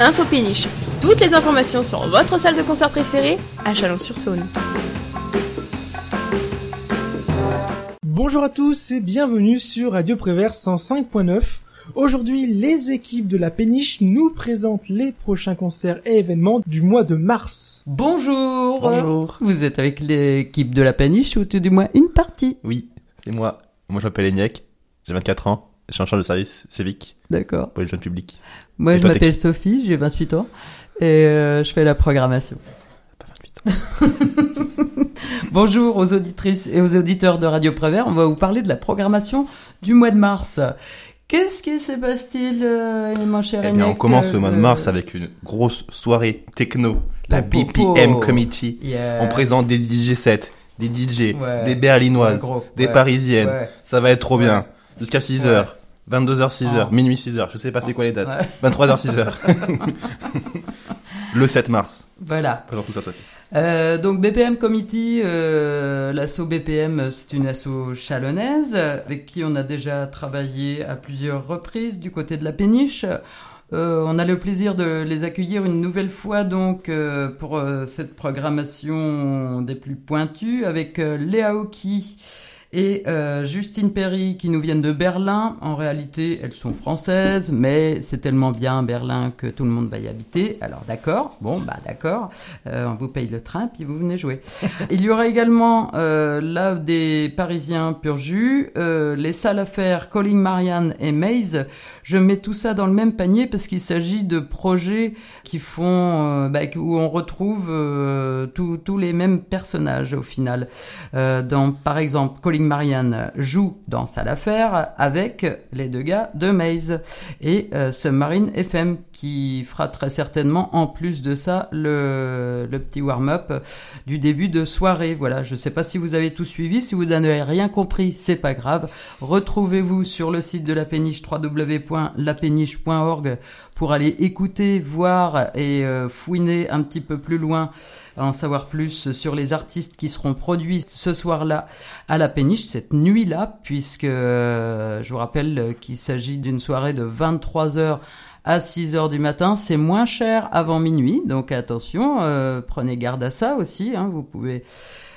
Info Péniche. Toutes les informations sur votre salle de concert préférée à Chalon-sur-Saône. Bonjour à tous et bienvenue sur Radio Prévert 105.9. Aujourd'hui, les équipes de la péniche nous présentent les prochains concerts et événements du mois de mars. Bonjour. Bonjour. Vous êtes avec l'équipe de la péniche ou tout du moins une partie? Oui, c'est moi. Moi, je m'appelle Eniek, j'ai 24 ans, je suis en charge de service civique D'accord. pour les jeunes publics. Moi, Et je m'appelle Sophie, j'ai 28 ans et euh, je fais la programmation. Pas 28 ans. Bonjour aux auditrices et aux auditeurs de Radio Prévert. On va vous parler de la programmation du mois de mars. Qu'est-ce qui se passe-t-il, euh, mon cher Eh bien, on commence le mois de mars avec une grosse soirée techno, la Po, po, po. BPM Committee. Yeah. On présente des DJ sets, des DJ, Ouais. des berlinoises, Ouais, gros. des Ouais. parisiennes. Ça va être trop bien. Jusqu'à 6h. 22h, 6h, Oh. minuit 6h, je sais pas c'est quoi les dates. Ouais. 23h, 6h. le 7 mars. Voilà. Présente tout ça, Sophie. Euh, donc BPM Committee, euh, l'asso BPM, c'est une asso chalonnaise avec qui on a déjà travaillé à plusieurs reprises du côté de la péniche. Euh, on a le plaisir de les accueillir une nouvelle fois donc euh, pour cette programmation des plus pointues avec Léa Oki et euh, Justine Perry qui nous viennent de Berlin. En réalité, elles sont françaises, mais c'est tellement bien Berlin que tout le monde va y habiter. Alors d'accord, bon bah d'accord, Euh, on vous paye le train puis vous venez jouer. Il y aura également euh, là des Parisiens pur jus, euh, les salles à faire Calling Marianne et Maze. Je mets tout ça dans le même panier parce qu'il s'agit de projets qui font euh, bah, où on retrouve euh, tous les mêmes personnages au final. Euh, dans, par exemple, Colin Marianne joue dans Salle à faire avec les deux gars de Maze et euh, Submarine FM qui fera très certainement en plus de ça le, le petit warm-up du début de soirée. Voilà, je sais pas si vous avez tout suivi, si vous n'avez rien compris, c'est pas grave. Retrouvez-vous sur le site de la péniche www.lapéniche.org pour aller écouter, voir et euh, fouiner un petit peu plus loin en savoir plus sur les artistes qui seront produits ce soir-là à la péniche, cette nuit-là, puisque euh, je vous rappelle qu'il s'agit d'une soirée de 23h à 6h du matin. C'est moins cher avant minuit, donc attention, euh, prenez garde à ça aussi. Hein, vous pouvez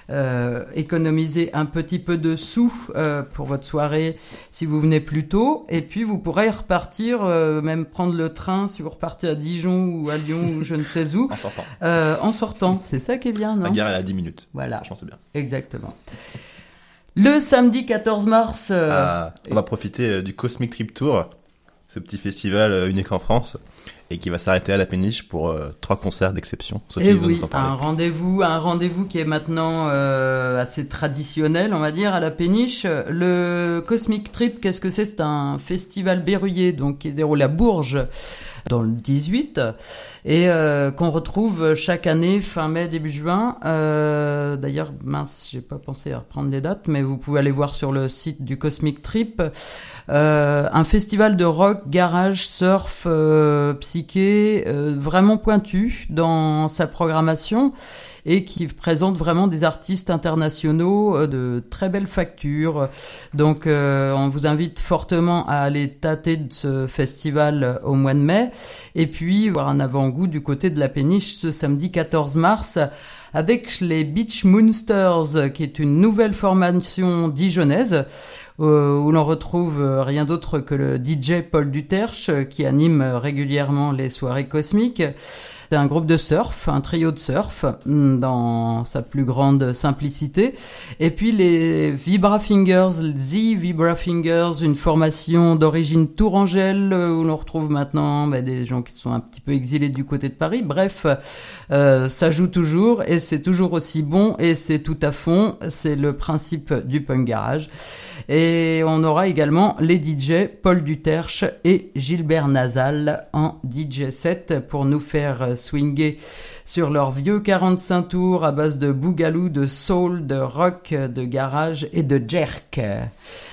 euh, économiser un petit peu de sous euh, pour votre soirée si vous venez plus tôt. Et puis vous pourrez repartir, euh, même prendre le train si vous repartez à Dijon ou à Lyon ou je ne sais où, En sortant. euh, en sortant. C'est ça qui est bien, non? La gare, elle a 10 minutes. Voilà, Franchement, c'est bien. exactement. Le samedi 14 mars, euh, Ah, on va profiter euh, du Cosmic Trip Tour, ce petit festival euh, unique en France, et qui va s'arrêter à la péniche pour euh, trois concerts d'exception. Sophie et Eh oui, un rendez-vous, un rendez-vous qui est maintenant euh, assez traditionnel, on va dire, à la péniche. Le Cosmic Trip, qu'est-ce que c'est? C'est un festival berruyer, donc qui se déroule à Bourges dans le 18 et euh, qu'on retrouve chaque année fin mai début juin. Euh, D'ailleurs, mince, j'ai pas pensé à reprendre les dates, mais vous pouvez aller voir sur le site du Cosmic Trip. Euh, un festival de rock, garage, surf, psyché, vraiment pointu dans sa programmation et qui présente vraiment des artistes internationaux euh, de très belles factures. Donc euh, on vous invite fortement à aller tâter de ce festival euh, au mois de mai et puis voir un avant-goût du côté de la péniche ce samedi 14 mars avec les Beach Moonsters, qui est une nouvelle formation dijonnaise, où l'on retrouve euh, rien d'autre que le DJ Paul Duterche, euh, qui anime euh, régulièrement les soirées cosmiques. C'est un groupe de surf, un trio de surf, hum, dans sa plus grande simplicité. Et puis les Vibra Fingers, The Vibra Fingers, une formation d'origine tourangelle, euh, où l'on retrouve maintenant bah, des gens qui sont un petit peu exilés du côté de Paris. Bref, euh, ça joue toujours et c'est toujours aussi bon et c'est tout à fond. C'est le principe du punk garage. Et on aura également les DJ Paul Duterche et Gilbert Nazal en DJ set pour nous faire swinger sur leur vieux 45 tours à base de boogaloo, de soul, de rock, de garage et de jerk.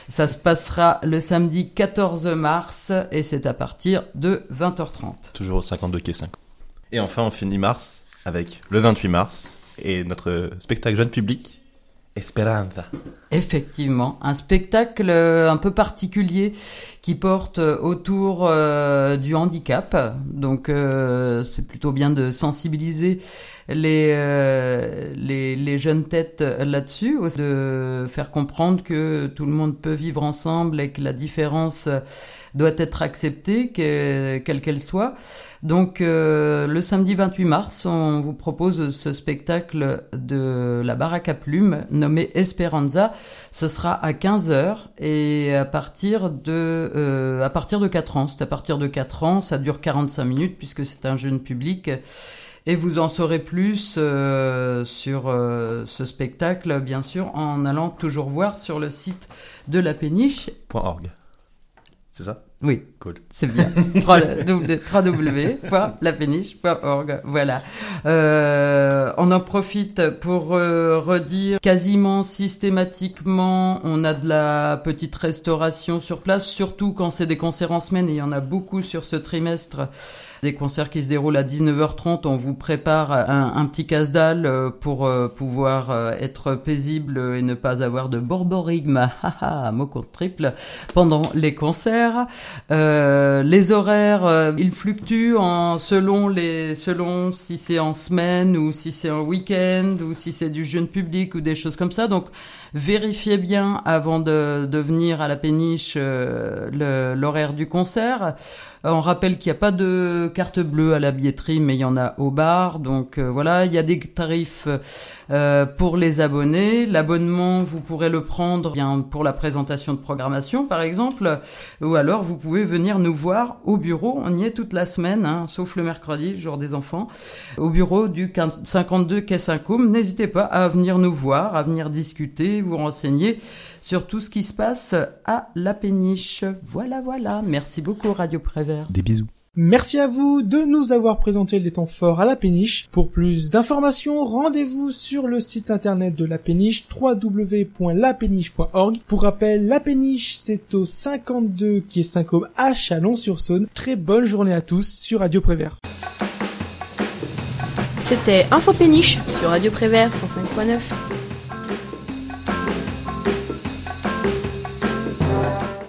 Ça se passera le samedi 14 mars et c'est à partir de 20h30. Toujours au 52 quai 5. Et enfin, on finit mars avec le 28 mars et notre spectacle jeune public Esperanza. Effectivement, un spectacle euh, un peu particulier qui porte euh, autour euh, du handicap. Donc euh, c'est plutôt bien de sensibiliser les, euh, les, les jeunes têtes là-dessus, de faire comprendre que tout le monde peut vivre ensemble et que la différence doit être acceptée, que- quelle qu'elle soit. Donc euh, le samedi 28 mars, on vous propose ce spectacle de la baraque à plumes nommé Esperanza. Ce sera à 15h et à partir de euh, à partir de 4 ans. C'est à partir de 4 ans, ça dure 45 minutes puisque c'est un jeune public. Et vous en saurez plus euh, sur euh, ce spectacle, bien sûr, en allant toujours voir sur le site de la péniche. .org. C'est ça? Oui, Cool. c'est bien. www.lapéniche.org. Voilà. Euh, on en profite pour euh, redire quasiment systématiquement, on a de la petite restauration sur place, surtout quand c'est des concerts en semaine, et il y en a beaucoup sur ce trimestre. Des concerts qui se déroulent à 19h30, on vous prépare un, petit casse-dalle euh, pour euh, pouvoir euh, être paisible et ne pas avoir de borborigme, haha, mot contre triple, pendant les concerts. Les horaires, ils fluctuent en selon les selon si c'est en semaine ou si c'est en week-end ou si c'est du jeune public ou des choses comme ça. Donc vérifiez bien avant de, de venir à la péniche l'horaire du concert. On rappelle qu'il n'y a pas carte bleue à la billetterie, mais il y en a au bar. Donc euh, voilà, il y a des tarifs euh, pour les abonnés. L'abonnement, vous pourrez le prendre bien pour la présentation de programmation, par exemple, ou alors vous pouvez venir nous voir au bureau. On y est toute la semaine, hein, sauf le mercredi, jour des enfants, au bureau du 15 52 quai Saint-Côme. N'hésitez pas à venir nous voir, à venir discuter, vous renseigner sur tout ce qui se passe à la péniche. Voilà, voilà. Merci beaucoup, Radio Prévert. Des bisous. Merci à vous de nous avoir présenté les temps forts à la péniche. Pour plus d'informations, rendez-vous sur le site internet de la péniche www.lapéniche.org. Pour rappel, la péniche c'est au 52 qui est 5 à Chalon-sur-Saône. Très bonne journée à tous sur Radio Prévert. C'était Info Péniche sur Radio Prévert 105.9.